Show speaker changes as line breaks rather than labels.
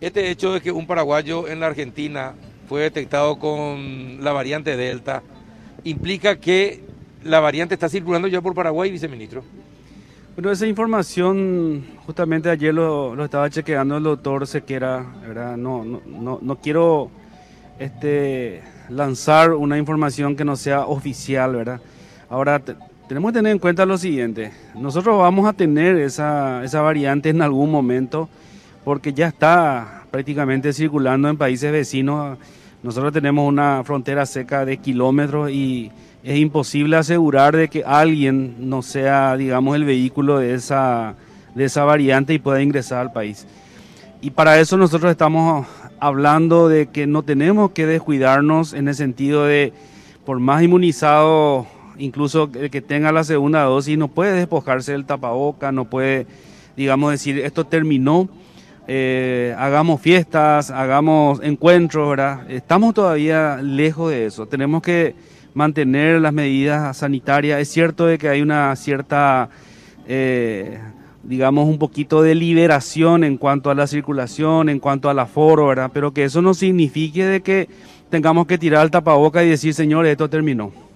Este hecho de que un paraguayo en la Argentina fue detectado con la variante Delta implica que la variante está circulando ya por Paraguay, viceministro.
Bueno, esa información justamente ayer lo, estaba chequeando el doctor Sequera, ¿verdad? No, no, no, quiero este, lanzar una información que no sea oficial, ¿verdad? Ahora, tenemos que tener en cuenta lo siguiente, nosotros vamos a tener esa, esa variante en algún momento porque ya está prácticamente circulando en países vecinos. Nosotros tenemos una frontera seca de kilómetros y es imposible asegurar de que alguien no sea, digamos, el vehículo de esa, de esa variante y pueda ingresar al país. Y para eso nosotros estamos hablando de que no tenemos que descuidarnos en el sentido de, por más inmunizado, incluso el que tenga la segunda dosis, no puede despojarse del tapaboca, no puede, digamos, decir, esto terminó eh, hagamos fiestas, hagamos encuentros, ¿verdad? Estamos todavía lejos de eso. Tenemos que mantener las medidas sanitarias. Es cierto de que hay una cierta, eh, digamos, un poquito de liberación en cuanto a la circulación, en cuanto al aforo, ¿verdad? Pero que eso no signifique de que tengamos que tirar el tapaboca y decir, señores, esto terminó.